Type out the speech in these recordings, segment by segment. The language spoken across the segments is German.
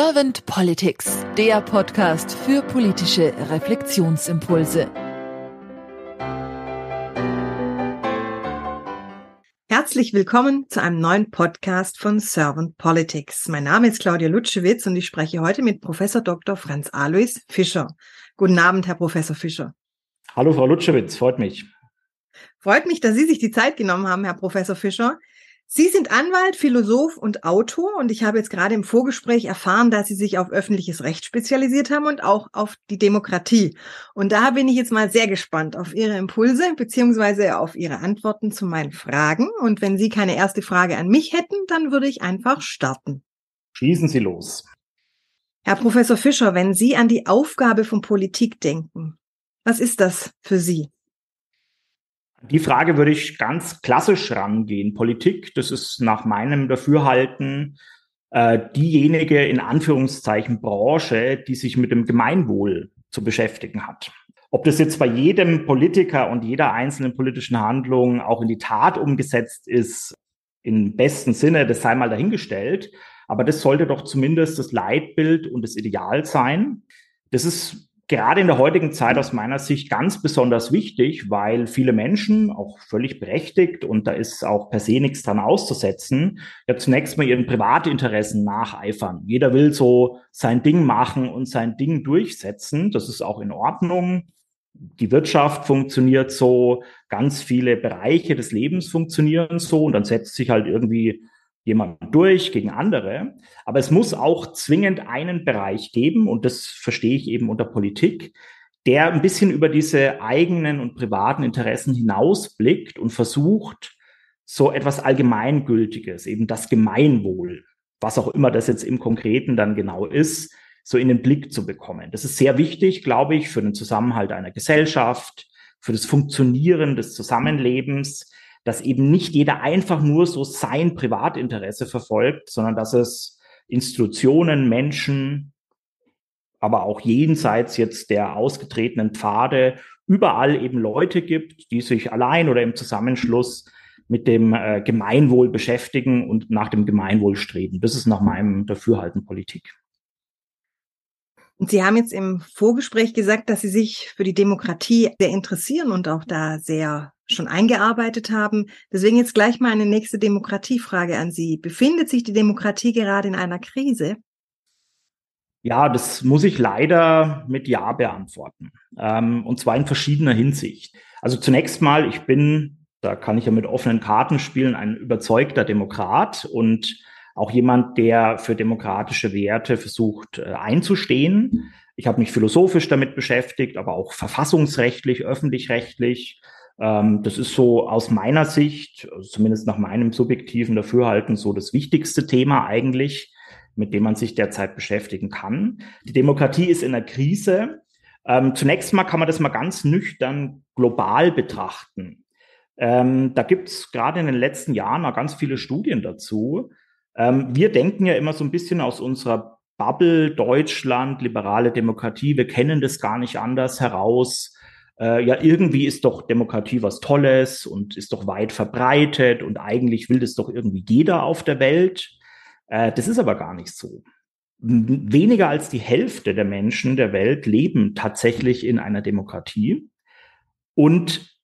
Servant Politics, der Podcast für politische Reflexionsimpulse. Herzlich willkommen zu einem neuen Podcast von Servant Politics. Mein Name ist Claudia Lutschewitz und ich spreche heute mit Professor Dr. Franz Alois Fischer. Guten Abend, Herr Professor Fischer. Hallo, Frau Lutschewitz, freut mich. Freut mich, dass Sie sich die Zeit genommen haben, Herr Professor Fischer. Sie sind Anwalt, Philosoph und Autor und ich habe jetzt gerade im Vorgespräch erfahren, dass Sie sich auf öffentliches Recht spezialisiert haben und auch auf die Demokratie. Und da bin ich jetzt mal sehr gespannt auf Ihre Impulse beziehungsweise auf Ihre Antworten zu meinen Fragen. Und wenn Sie keine erste Frage an mich hätten, dann würde ich einfach starten. Schließen Sie los. Herr Professor Fischer, wenn Sie an die Aufgabe von Politik denken, was ist das für Sie? Die Frage würde ich ganz klassisch rangehen. Politik, das ist nach meinem Dafürhalten äh, diejenige in Anführungszeichen Branche, die sich mit dem Gemeinwohl zu beschäftigen hat. Ob das jetzt bei jedem Politiker und jeder einzelnen politischen Handlung auch in die Tat umgesetzt ist, im besten Sinne, das sei mal dahingestellt. Aber das sollte doch zumindest das Leitbild und das Ideal sein. Das ist gerade in der heutigen Zeit aus meiner Sicht ganz besonders wichtig, weil viele Menschen, auch völlig berechtigt, und da ist auch per se nichts dran auszusetzen, ja zunächst mal ihren Privatinteressen nacheifern. Jeder will so sein Ding machen und sein Ding durchsetzen. Das ist auch in Ordnung. Die Wirtschaft funktioniert so, ganz viele Bereiche des Lebens funktionieren so und dann setzt sich halt irgendwie jemand durch gegen andere. Aber es muss auch zwingend einen Bereich geben, und das verstehe ich eben unter Politik, der ein bisschen über diese eigenen und privaten Interessen hinausblickt und versucht, so etwas Allgemeingültiges, eben das Gemeinwohl, was auch immer das jetzt im Konkreten dann genau ist, so in den Blick zu bekommen. Das ist sehr wichtig, glaube ich, für den Zusammenhalt einer Gesellschaft, für das Funktionieren des Zusammenlebens, dass eben nicht jeder einfach nur so sein Privatinteresse verfolgt, sondern dass es Institutionen, Menschen, aber auch jenseits jetzt der ausgetretenen Pfade überall eben Leute gibt, die sich allein oder im Zusammenschluss mit dem äh, Gemeinwohl beschäftigen und nach dem Gemeinwohl streben. Das ist nach meinem Dafürhalten Politik. Und Sie haben jetzt im Vorgespräch gesagt, dass Sie sich für die Demokratie sehr interessieren und auch da sehr schon eingearbeitet haben. Deswegen jetzt gleich mal eine nächste Demokratiefrage an Sie. Befindet sich die Demokratie gerade in einer Krise? Ja, das muss ich leider mit Ja beantworten. Ähm, und zwar in verschiedener Hinsicht. Also zunächst mal, ich bin, da kann ich ja mit offenen Karten spielen, ein überzeugter Demokrat und auch jemand, der für demokratische Werte versucht äh, einzustehen. Ich habe mich philosophisch damit beschäftigt, aber auch verfassungsrechtlich, öffentlich-rechtlich. Ähm, das ist so aus meiner Sicht, also zumindest nach meinem subjektiven Dafürhalten, so das wichtigste Thema eigentlich, mit dem man sich derzeit beschäftigen kann. Die Demokratie ist in einer Krise. Ähm, zunächst mal kann man das mal ganz nüchtern global betrachten. Ähm, da gibt es gerade in den letzten Jahren noch ganz viele Studien dazu, wir denken ja immer so ein bisschen aus unserer Bubble Deutschland, liberale Demokratie. Wir kennen das gar nicht anders heraus. Äh, ja, irgendwie ist doch Demokratie was Tolles und ist doch weit verbreitet und eigentlich will das doch irgendwie jeder auf der Welt. Äh, das ist aber gar nicht so. Weniger als die Hälfte der Menschen der Welt leben tatsächlich in einer Demokratie. Und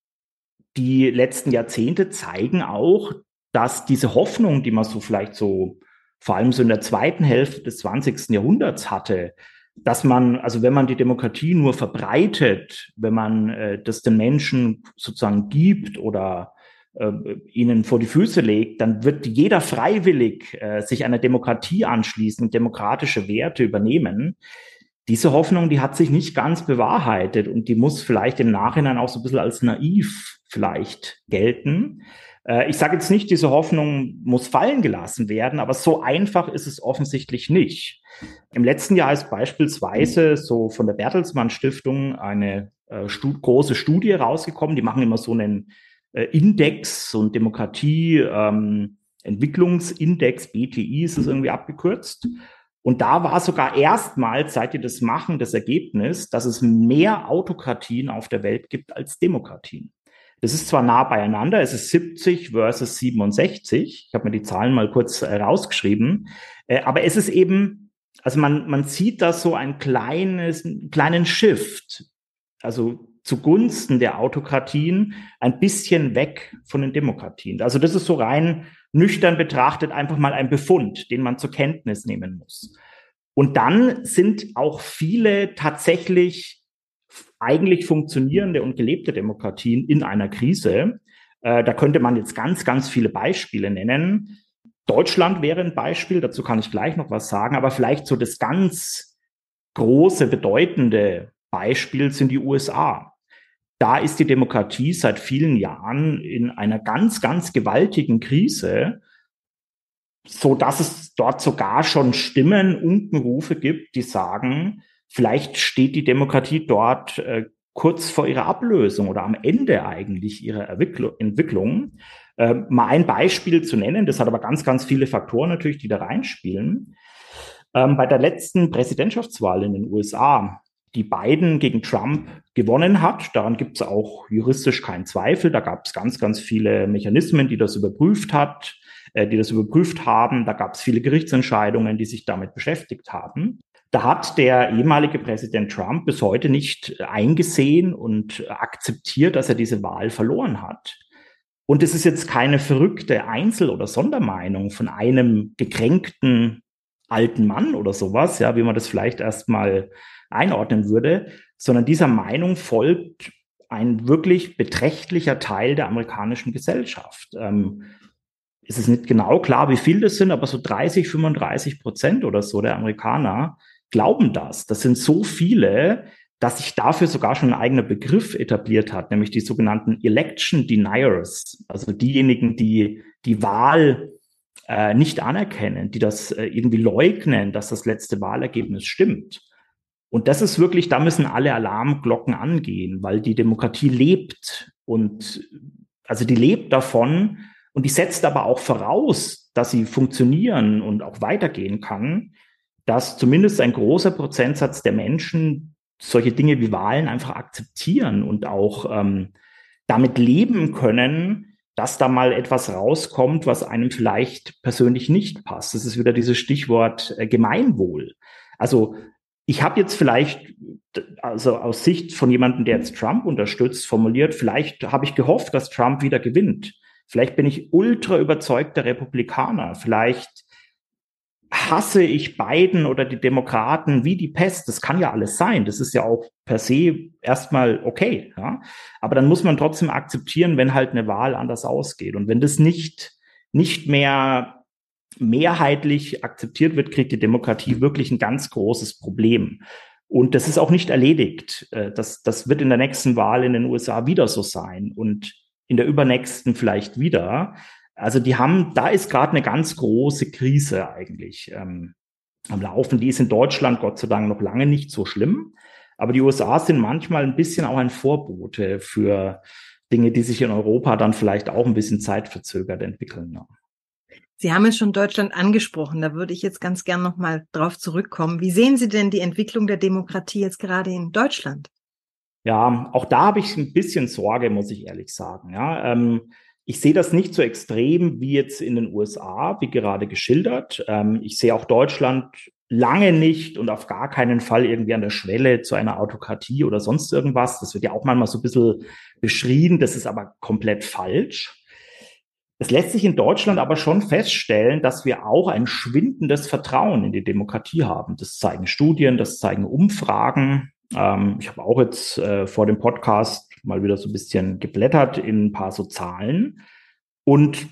die letzten Jahrzehnte zeigen auch, dass diese Hoffnung, die man so vielleicht so vor allem so in der zweiten Hälfte des 20. Jahrhunderts hatte, dass man, also wenn man die Demokratie nur verbreitet, wenn man äh, das den Menschen sozusagen gibt oder äh, ihnen vor die Füße legt, dann wird jeder freiwillig äh, sich einer Demokratie anschließen, demokratische Werte übernehmen. Diese Hoffnung, die hat sich nicht ganz bewahrheitet und die muss vielleicht im Nachhinein auch so ein bisschen als naiv vielleicht gelten. Äh, ich sage jetzt nicht, diese Hoffnung muss fallen gelassen werden, aber so einfach ist es offensichtlich nicht. Im letzten Jahr ist beispielsweise so von der Bertelsmann Stiftung eine äh, stu große Studie rausgekommen. Die machen immer so einen äh, Index, so ein Demokratie, ähm, Entwicklungsindex, BTI ist es irgendwie abgekürzt. Und da war sogar erstmals, seit die das machen, das Ergebnis, dass es mehr Autokratien auf der Welt gibt als Demokratien. Das ist zwar nah beieinander, es ist 70 versus 67. Ich habe mir die Zahlen mal kurz äh, rausgeschrieben. Äh, aber es ist eben also man, man sieht da so ein kleines, kleinen Shift, also zugunsten der Autokratien ein bisschen weg von den Demokratien. Also das ist so rein nüchtern betrachtet einfach mal ein Befund, den man zur Kenntnis nehmen muss. Und dann sind auch viele tatsächlich eigentlich funktionierende und gelebte Demokratien in einer Krise. Äh, da könnte man jetzt ganz, ganz viele Beispiele nennen. Deutschland wäre ein Beispiel, dazu kann ich gleich noch was sagen, aber vielleicht so das ganz große, bedeutende Beispiel sind die USA. Da ist die Demokratie seit vielen Jahren in einer ganz, ganz gewaltigen Krise, so dass es dort sogar schon Stimmen, Unkenrufe gibt, die sagen, vielleicht steht die Demokratie dort äh, kurz vor ihrer Ablösung oder am Ende eigentlich ihrer Entwicklung. Äh, mal ein Beispiel zu nennen, das hat aber ganz, ganz viele Faktoren natürlich, die da reinspielen. Ähm, bei der letzten Präsidentschaftswahl in den USA, die Biden gegen Trump gewonnen hat, daran gibt es auch juristisch keinen Zweifel. Da gab es ganz, ganz viele Mechanismen, die das überprüft hat, äh, die das überprüft haben. Da gab es viele Gerichtsentscheidungen, die sich damit beschäftigt haben. Da hat der ehemalige Präsident Trump bis heute nicht eingesehen und akzeptiert, dass er diese Wahl verloren hat. Und es ist jetzt keine verrückte Einzel- oder Sondermeinung von einem gekränkten alten Mann oder sowas, ja, wie man das vielleicht erstmal einordnen würde, sondern dieser Meinung folgt ein wirklich beträchtlicher Teil der amerikanischen Gesellschaft. Ähm, es ist nicht genau klar, wie viel das sind, aber so 30, 35 Prozent oder so der Amerikaner glauben das. Das sind so viele, dass sich dafür sogar schon ein eigener Begriff etabliert hat, nämlich die sogenannten Election Deniers, also diejenigen, die die Wahl äh, nicht anerkennen, die das äh, irgendwie leugnen, dass das letzte Wahlergebnis stimmt. Und das ist wirklich, da müssen alle Alarmglocken angehen, weil die Demokratie lebt und also die lebt davon und die setzt aber auch voraus, dass sie funktionieren und auch weitergehen kann, dass zumindest ein großer Prozentsatz der Menschen solche Dinge wie Wahlen einfach akzeptieren und auch ähm, damit leben können, dass da mal etwas rauskommt, was einem vielleicht persönlich nicht passt. Das ist wieder dieses Stichwort äh, Gemeinwohl. Also ich habe jetzt vielleicht, also aus Sicht von jemandem, der jetzt Trump unterstützt, formuliert, vielleicht habe ich gehofft, dass Trump wieder gewinnt. Vielleicht bin ich ultra überzeugter Republikaner. Vielleicht hasse ich Biden oder die Demokraten wie die Pest. Das kann ja alles sein. Das ist ja auch per se erstmal okay. Ja? Aber dann muss man trotzdem akzeptieren, wenn halt eine Wahl anders ausgeht. Und wenn das nicht, nicht mehr mehrheitlich akzeptiert wird, kriegt die Demokratie wirklich ein ganz großes Problem. Und das ist auch nicht erledigt. Äh, das, das wird in der nächsten Wahl in den USA wieder so sein und in der übernächsten vielleicht wieder. Also die haben, da ist gerade eine ganz große Krise eigentlich ähm, am Laufen. Die ist in Deutschland Gott sei Dank noch lange nicht so schlimm. Aber die USA sind manchmal ein bisschen auch ein Vorbote für Dinge, die sich in Europa dann vielleicht auch ein bisschen zeitverzögert entwickeln. Ja. Sie haben es schon Deutschland angesprochen. Da würde ich jetzt ganz gern nochmal drauf zurückkommen. Wie sehen Sie denn die Entwicklung der Demokratie jetzt gerade in Deutschland? Ja, auch da habe ich ein bisschen Sorge, muss ich ehrlich sagen. Ja, ähm, ich sehe das nicht so extrem wie jetzt in den USA, wie gerade geschildert. Ähm, ich sehe auch Deutschland lange nicht und auf gar keinen Fall irgendwie an der Schwelle zu einer Autokratie oder sonst irgendwas. Das wird ja auch manchmal so ein bisschen beschrieben. Das ist aber komplett falsch. Es lässt sich in Deutschland aber schon feststellen, dass wir auch ein schwindendes Vertrauen in die Demokratie haben. Das zeigen Studien, das zeigen Umfragen. Ähm, ich habe auch jetzt äh, vor dem Podcast mal wieder so ein bisschen geblättert in ein paar so Zahlen. Und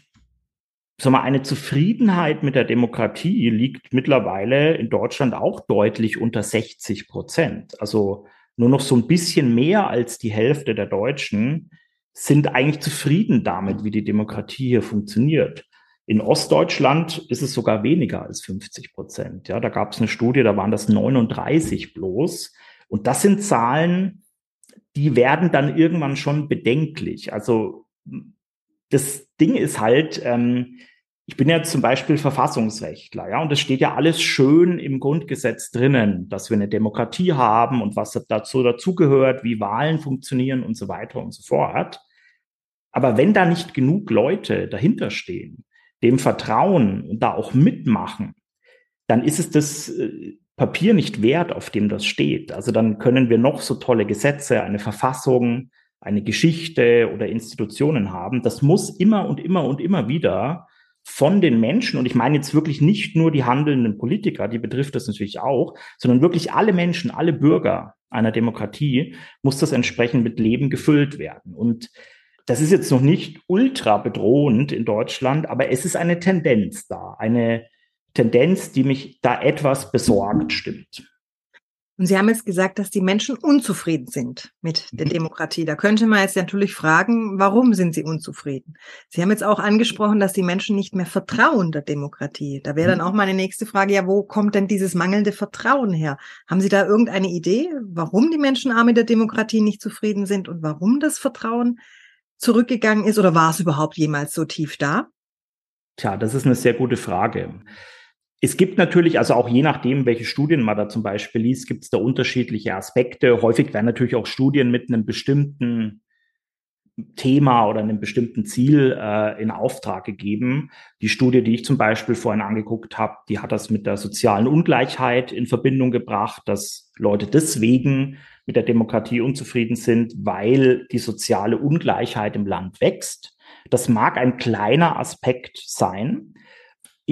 sag mal, eine Zufriedenheit mit der Demokratie liegt mittlerweile in Deutschland auch deutlich unter 60 Prozent. Also nur noch so ein bisschen mehr als die Hälfte der Deutschen sind eigentlich zufrieden damit, wie die Demokratie hier funktioniert. In Ostdeutschland ist es sogar weniger als 50 Prozent. Ja, da gab es eine Studie, da waren das 39 bloß. Und das sind Zahlen, die werden dann irgendwann schon bedenklich. Also das Ding ist halt, ähm, ich bin ja zum Beispiel Verfassungsrechtler, ja, und es steht ja alles schön im Grundgesetz drinnen, dass wir eine Demokratie haben und was dazu dazugehört, wie Wahlen funktionieren und so weiter und so fort. Aber wenn da nicht genug Leute dahinter stehen, dem vertrauen und da auch mitmachen, dann ist es das äh, Papier nicht wert, auf dem das steht. Also dann können wir noch so tolle Gesetze, eine Verfassung, eine Geschichte oder Institutionen haben. Das muss immer und immer und immer wieder von den Menschen, und ich meine jetzt wirklich nicht nur die handelnden Politiker, die betrifft das natürlich auch, sondern wirklich alle Menschen, alle Bürger einer Demokratie, muss das entsprechend mit Leben gefüllt werden. Und das ist jetzt noch nicht ultra bedrohend in Deutschland, aber es ist eine Tendenz da, eine Tendenz, die mich da etwas besorgt stimmt. Und Sie haben jetzt gesagt, dass die Menschen unzufrieden sind mit der mhm. Demokratie. Da könnte man jetzt natürlich fragen, warum sind sie unzufrieden? Sie haben jetzt auch angesprochen, dass die Menschen nicht mehr vertrauen der Demokratie. Da wäre dann mhm. auch meine nächste Frage, ja, wo kommt denn dieses mangelnde Vertrauen her? Haben Sie da irgendeine Idee, warum die Menschen mit der Demokratie nicht zufrieden sind und warum das Vertrauen zurückgegangen ist? Oder war es überhaupt jemals so tief da? Tja, das ist eine sehr gute Frage. Es gibt natürlich, also auch je nachdem, welche Studien man da zum Beispiel liest, gibt es da unterschiedliche Aspekte. Häufig werden natürlich auch Studien mit einem bestimmten Thema oder einem bestimmten Ziel äh, in Auftrag gegeben. Die Studie, die ich zum Beispiel vorhin angeguckt habe, die hat das mit der sozialen Ungleichheit in Verbindung gebracht, dass Leute deswegen mit der Demokratie unzufrieden sind, weil die soziale Ungleichheit im Land wächst. Das mag ein kleiner Aspekt sein,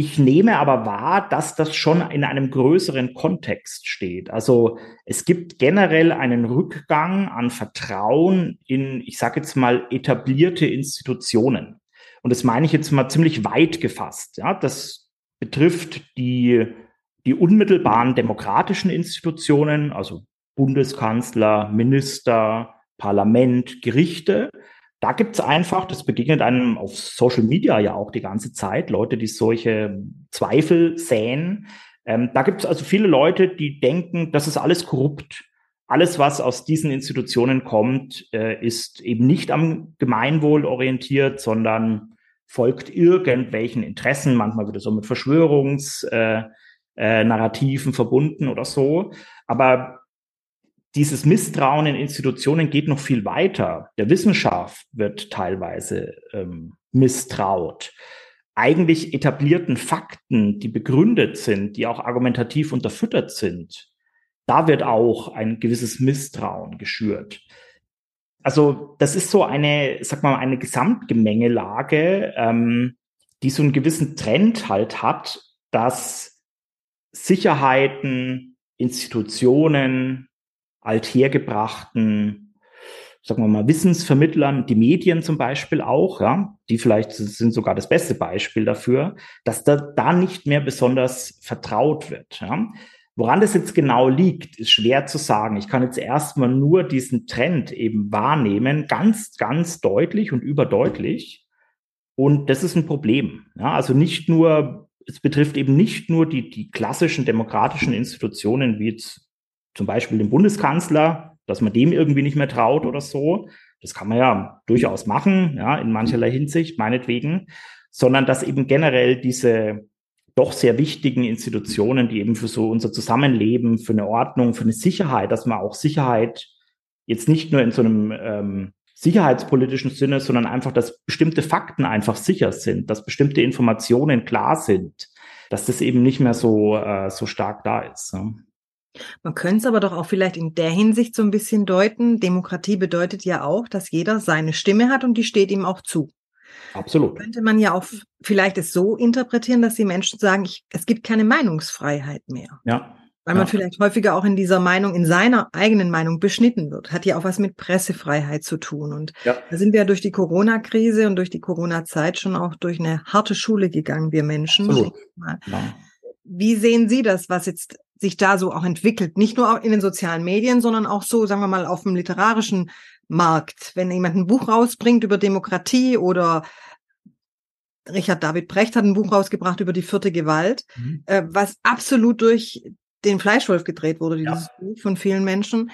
ich nehme aber wahr, dass das schon in einem größeren Kontext steht. Also es gibt generell einen Rückgang an Vertrauen in, ich sage jetzt mal, etablierte Institutionen. Und das meine ich jetzt mal ziemlich weit gefasst. Ja, das betrifft die, die unmittelbaren demokratischen Institutionen, also Bundeskanzler, Minister, Parlament, Gerichte, da gibt's einfach, das begegnet einem auf Social Media ja auch die ganze Zeit, Leute, die solche Zweifel säen. Ähm, da gibt's also viele Leute, die denken, das ist alles korrupt. Alles, was aus diesen Institutionen kommt, äh, ist eben nicht am Gemeinwohl orientiert, sondern folgt irgendwelchen Interessen, manchmal wird es so mit Verschwörungsnarrativen äh, äh, verbunden oder so. Aber dieses Misstrauen in Institutionen geht noch viel weiter. Der Wissenschaft wird teilweise ähm, misstraut. Eigentlich etablierten Fakten, die begründet sind, die auch argumentativ unterfüttert sind, da wird auch ein gewisses Misstrauen geschürt. Also das ist so eine, sag mal, eine Gesamtgemengelage, ähm, die so einen gewissen Trend halt hat, dass Sicherheiten, Institutionen, althergebrachten, sagen wir mal, Wissensvermittlern, die Medien zum Beispiel auch, ja, die vielleicht sind sogar das beste Beispiel dafür, dass da, da nicht mehr besonders vertraut wird. Ja. Woran das jetzt genau liegt, ist schwer zu sagen. Ich kann jetzt erstmal nur diesen Trend eben wahrnehmen, ganz, ganz deutlich und überdeutlich. Und das ist ein Problem. Ja, also nicht nur, es betrifft eben nicht nur die, die klassischen demokratischen Institutionen wie jetzt zum Beispiel dem Bundeskanzler, dass man dem irgendwie nicht mehr traut oder so. Das kann man ja durchaus machen, ja, in mancherlei Hinsicht, meinetwegen, sondern dass eben generell diese doch sehr wichtigen Institutionen, die eben für so unser Zusammenleben, für eine Ordnung, für eine Sicherheit, dass man auch Sicherheit jetzt nicht nur in so einem ähm, sicherheitspolitischen Sinne, sondern einfach, dass bestimmte Fakten einfach sicher sind, dass bestimmte Informationen klar sind, dass das eben nicht mehr so, äh, so stark da ist. Ja. Man könnte es aber doch auch vielleicht in der Hinsicht so ein bisschen deuten. Demokratie bedeutet ja auch, dass jeder seine Stimme hat und die steht ihm auch zu. Absolut. Könnte man ja auch vielleicht es so interpretieren, dass die Menschen sagen, ich, es gibt keine Meinungsfreiheit mehr. Ja. Weil man ja. vielleicht häufiger auch in dieser Meinung, in seiner eigenen Meinung beschnitten wird. Hat ja auch was mit Pressefreiheit zu tun. Und ja. da sind wir ja durch die Corona-Krise und durch die Corona-Zeit schon auch durch eine harte Schule gegangen, wir Menschen. Absolut. Wie sehen Sie das, was jetzt sich da so auch entwickelt. Nicht nur in den sozialen Medien, sondern auch so, sagen wir mal, auf dem literarischen Markt. Wenn jemand ein Buch rausbringt über Demokratie oder Richard David Brecht hat ein Buch rausgebracht über die vierte Gewalt, mhm. äh, was absolut durch den Fleischwolf gedreht wurde, dieses ja. Buch von vielen Menschen,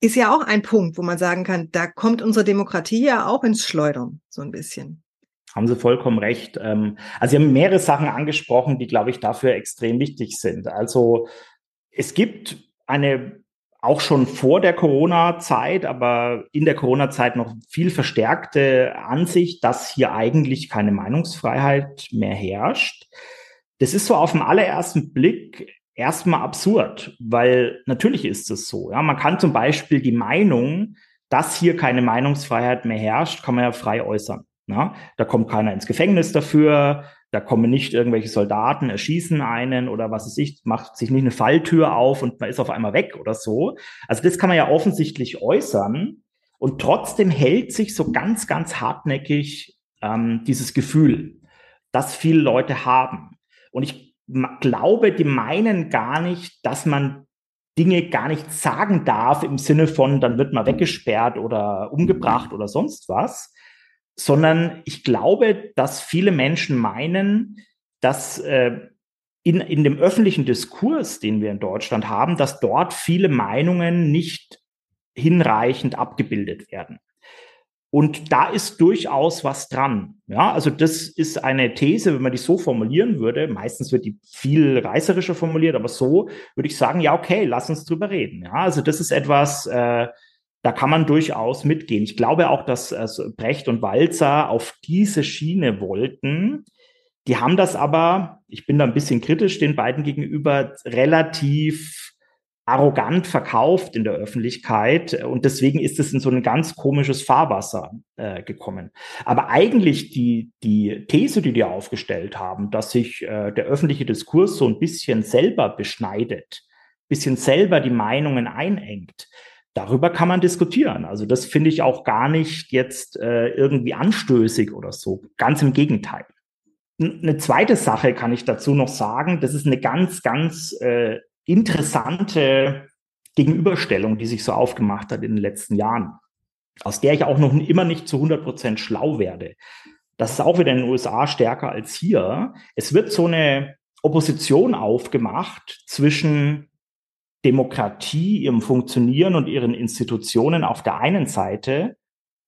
ist ja auch ein Punkt, wo man sagen kann, da kommt unsere Demokratie ja auch ins Schleudern, so ein bisschen. Haben Sie vollkommen recht. Ähm, also Sie haben mehrere Sachen angesprochen, die, glaube ich, dafür extrem wichtig sind. Also es gibt eine auch schon vor der Corona-Zeit, aber in der Corona-Zeit noch viel verstärkte Ansicht, dass hier eigentlich keine Meinungsfreiheit mehr herrscht. Das ist so auf den allerersten Blick erstmal absurd, weil natürlich ist es so. Ja, man kann zum Beispiel die Meinung, dass hier keine Meinungsfreiheit mehr herrscht, kann man ja frei äußern. Ja, da kommt keiner ins Gefängnis dafür, da kommen nicht irgendwelche Soldaten, erschießen einen oder was es ich, macht sich nicht eine Falltür auf und man ist auf einmal weg oder so. Also das kann man ja offensichtlich äußern und trotzdem hält sich so ganz, ganz hartnäckig ähm, dieses Gefühl, dass viele Leute haben. Und ich glaube, die meinen gar nicht, dass man Dinge gar nicht sagen darf im Sinne von, dann wird man weggesperrt oder umgebracht oder sonst was, sondern ich glaube, dass viele Menschen meinen, dass äh, in, in dem öffentlichen Diskurs, den wir in Deutschland haben, dass dort viele Meinungen nicht hinreichend abgebildet werden. Und da ist durchaus was dran. Ja, also das ist eine These, wenn man die so formulieren würde. Meistens wird die viel reißerischer formuliert, aber so würde ich sagen, ja, okay, lass uns drüber reden. Ja, also das ist etwas, äh, da kann man durchaus mitgehen. Ich glaube auch, dass also Brecht und Walzer auf diese Schiene wollten. Die haben das aber, ich bin da ein bisschen kritisch den beiden gegenüber, relativ arrogant verkauft in der Öffentlichkeit und deswegen ist es in so ein ganz komisches Fahrwasser äh, gekommen. Aber eigentlich die, die These, die die aufgestellt haben, dass sich äh, der öffentliche Diskurs so ein bisschen selber beschneidet, bisschen selber die Meinungen einengt, darüber kann man diskutieren. Also das finde ich auch gar nicht jetzt äh, irgendwie anstößig oder so. Ganz im Gegenteil. Eine zweite Sache kann ich dazu noch sagen. Das ist eine ganz, ganz äh, interessante Gegenüberstellung, die sich so aufgemacht hat in den letzten Jahren, aus der ich auch noch immer nicht zu 100 Prozent schlau werde. Das ist auch wieder in den USA stärker als hier. Es wird so eine Opposition aufgemacht zwischen Demokratie, ihrem Funktionieren und ihren Institutionen auf der einen Seite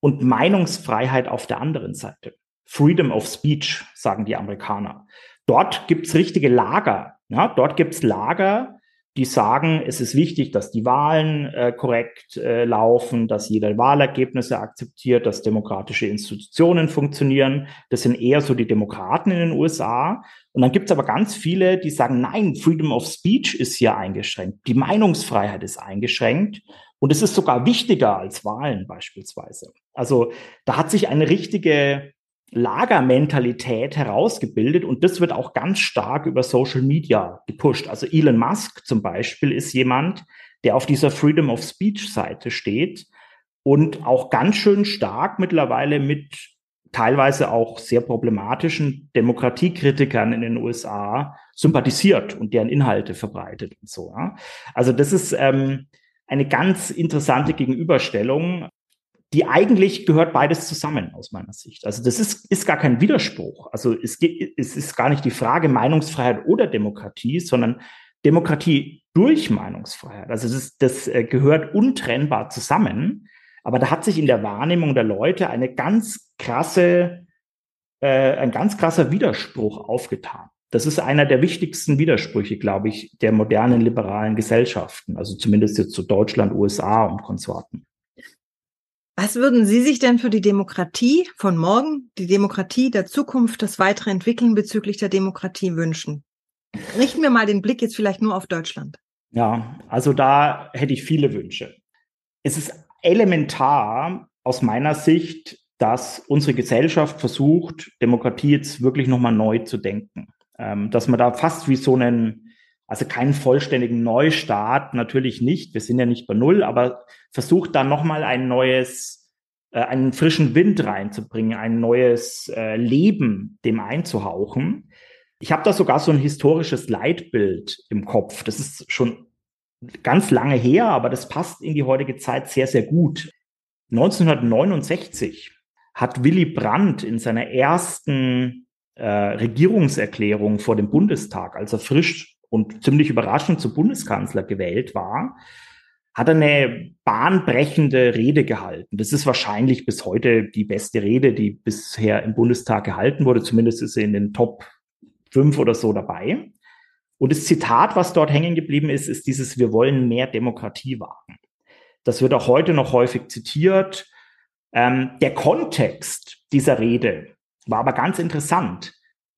und Meinungsfreiheit auf der anderen Seite. Freedom of Speech, sagen die Amerikaner. Dort gibt's richtige Lager. Ja, dort gibt's Lager, die sagen, es ist wichtig, dass die Wahlen äh, korrekt äh, laufen, dass jeder Wahlergebnisse akzeptiert, dass demokratische Institutionen funktionieren. Das sind eher so die Demokraten in den USA. Und dann gibt es aber ganz viele, die sagen, nein, Freedom of Speech ist hier eingeschränkt, die Meinungsfreiheit ist eingeschränkt. Und es ist sogar wichtiger als Wahlen beispielsweise. Also da hat sich eine richtige Lagermentalität herausgebildet und das wird auch ganz stark über Social Media gepusht. Also Elon Musk zum Beispiel ist jemand, der auf dieser Freedom of Speech Seite steht und auch ganz schön stark mittlerweile mit teilweise auch sehr problematischen Demokratiekritikern in den USA sympathisiert und deren Inhalte verbreitet und so. Also das ist ähm, eine ganz interessante Gegenüberstellung die eigentlich gehört beides zusammen aus meiner Sicht. Also das ist, ist gar kein Widerspruch. Also es, geht, es ist gar nicht die Frage Meinungsfreiheit oder Demokratie, sondern Demokratie durch Meinungsfreiheit. Also das, das äh, gehört untrennbar zusammen. Aber da hat sich in der Wahrnehmung der Leute eine ganz krasse, äh, ein ganz krasser Widerspruch aufgetan. Das ist einer der wichtigsten Widersprüche, glaube ich, der modernen liberalen Gesellschaften. Also zumindest jetzt zu Deutschland, USA und Konsorten. Was würden Sie sich denn für die Demokratie von morgen, die Demokratie der Zukunft, das weitere Entwickeln bezüglich der Demokratie wünschen? Richten wir mal den Blick jetzt vielleicht nur auf Deutschland. Ja, also da hätte ich viele Wünsche. Es ist elementar aus meiner Sicht, dass unsere Gesellschaft versucht, Demokratie jetzt wirklich nochmal neu zu denken. Ähm, dass man da fast wie so einen also keinen vollständigen Neustart, natürlich nicht. Wir sind ja nicht bei Null, aber versucht dann nochmal ein neues, äh, einen frischen Wind reinzubringen, ein neues äh, Leben dem einzuhauchen. Ich habe da sogar so ein historisches Leitbild im Kopf. Das ist schon ganz lange her, aber das passt in die heutige Zeit sehr, sehr gut. 1969 hat Willy Brandt in seiner ersten äh, Regierungserklärung vor dem Bundestag, als er frisch und ziemlich überraschend zu Bundeskanzler gewählt war, hat er eine bahnbrechende Rede gehalten. Das ist wahrscheinlich bis heute die beste Rede, die bisher im Bundestag gehalten wurde. Zumindest ist sie in den Top fünf oder so dabei. Und das Zitat, was dort hängen geblieben ist, ist dieses, wir wollen mehr Demokratie wagen. Das wird auch heute noch häufig zitiert. Ähm, der Kontext dieser Rede war aber ganz interessant.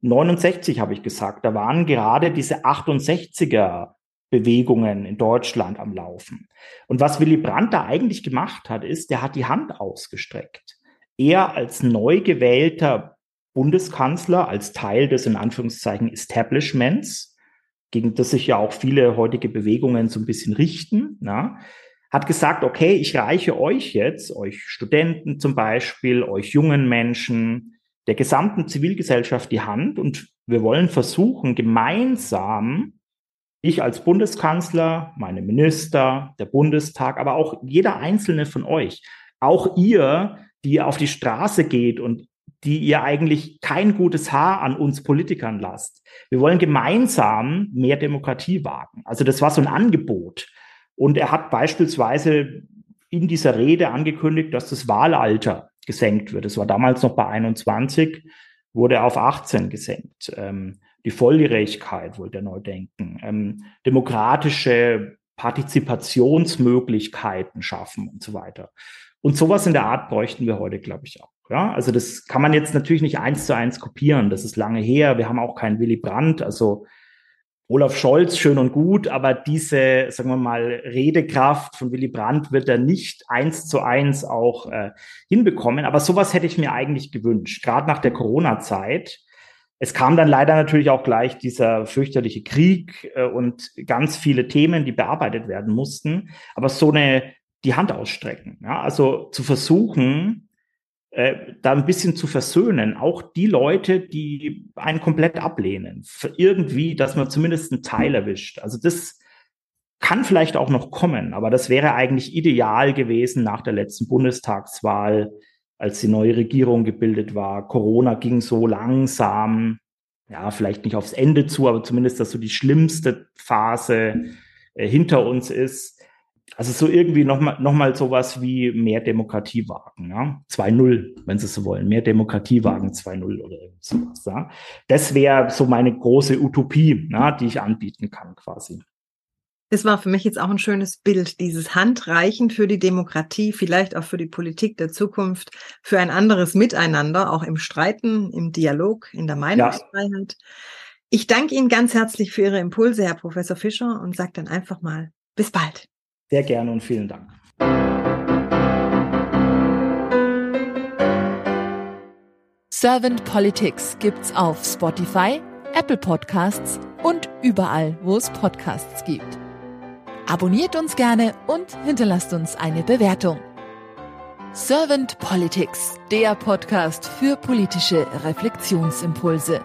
69 habe ich gesagt, da waren gerade diese 68er Bewegungen in Deutschland am Laufen. Und was Willy Brandt da eigentlich gemacht hat, ist, der hat die Hand ausgestreckt. Er als neu gewählter Bundeskanzler, als Teil des in Anführungszeichen Establishments, gegen das sich ja auch viele heutige Bewegungen so ein bisschen richten, na, hat gesagt, okay, ich reiche euch jetzt, euch Studenten zum Beispiel, euch jungen Menschen, der gesamten Zivilgesellschaft die Hand und wir wollen versuchen, gemeinsam, ich als Bundeskanzler, meine Minister, der Bundestag, aber auch jeder einzelne von euch, auch ihr, die auf die Straße geht und die ihr eigentlich kein gutes Haar an uns Politikern lasst. Wir wollen gemeinsam mehr Demokratie wagen. Also das war so ein Angebot. Und er hat beispielsweise in dieser Rede angekündigt, dass das Wahlalter gesenkt wird. Es war damals noch bei 21, wurde auf 18 gesenkt. Ähm, die Volljährigkeit wollte er neu denken. Ähm, demokratische Partizipationsmöglichkeiten schaffen und so weiter. Und sowas in der Art bräuchten wir heute, glaube ich, auch. Ja, also das kann man jetzt natürlich nicht eins zu eins kopieren. Das ist lange her. Wir haben auch keinen Willy Brandt. Also Olaf Scholz schön und gut, aber diese, sagen wir mal, Redekraft von Willy Brandt wird er nicht eins zu eins auch äh, hinbekommen. Aber sowas hätte ich mir eigentlich gewünscht, gerade nach der Corona-Zeit. Es kam dann leider natürlich auch gleich dieser fürchterliche Krieg äh, und ganz viele Themen, die bearbeitet werden mussten. Aber so eine die Hand ausstrecken, ja, also zu versuchen, da ein bisschen zu versöhnen. Auch die Leute, die einen komplett ablehnen. Irgendwie, dass man zumindest einen Teil erwischt. Also das kann vielleicht auch noch kommen, aber das wäre eigentlich ideal gewesen nach der letzten Bundestagswahl, als die neue Regierung gebildet war. Corona ging so langsam, ja, vielleicht nicht aufs Ende zu, aber zumindest, dass so die schlimmste Phase äh, hinter uns ist. Also so irgendwie nochmal noch mal sowas wie mehr Demokratie wagen, ja. 2-0, wenn Sie so wollen. Mehr Demokratie wagen 2-0 oder sowas, ja. Das wäre so meine große Utopie, ja, die ich anbieten kann, quasi. Das war für mich jetzt auch ein schönes Bild, dieses Handreichen für die Demokratie, vielleicht auch für die Politik der Zukunft, für ein anderes Miteinander, auch im Streiten, im Dialog, in der Meinungsfreiheit. Ja. Ich danke Ihnen ganz herzlich für Ihre Impulse, Herr Professor Fischer, und sage dann einfach mal bis bald. Sehr gerne und vielen Dank. Servant Politics gibt's auf Spotify, Apple Podcasts und überall, wo es Podcasts gibt. Abonniert uns gerne und hinterlasst uns eine Bewertung. Servant Politics, der Podcast für politische Reflexionsimpulse.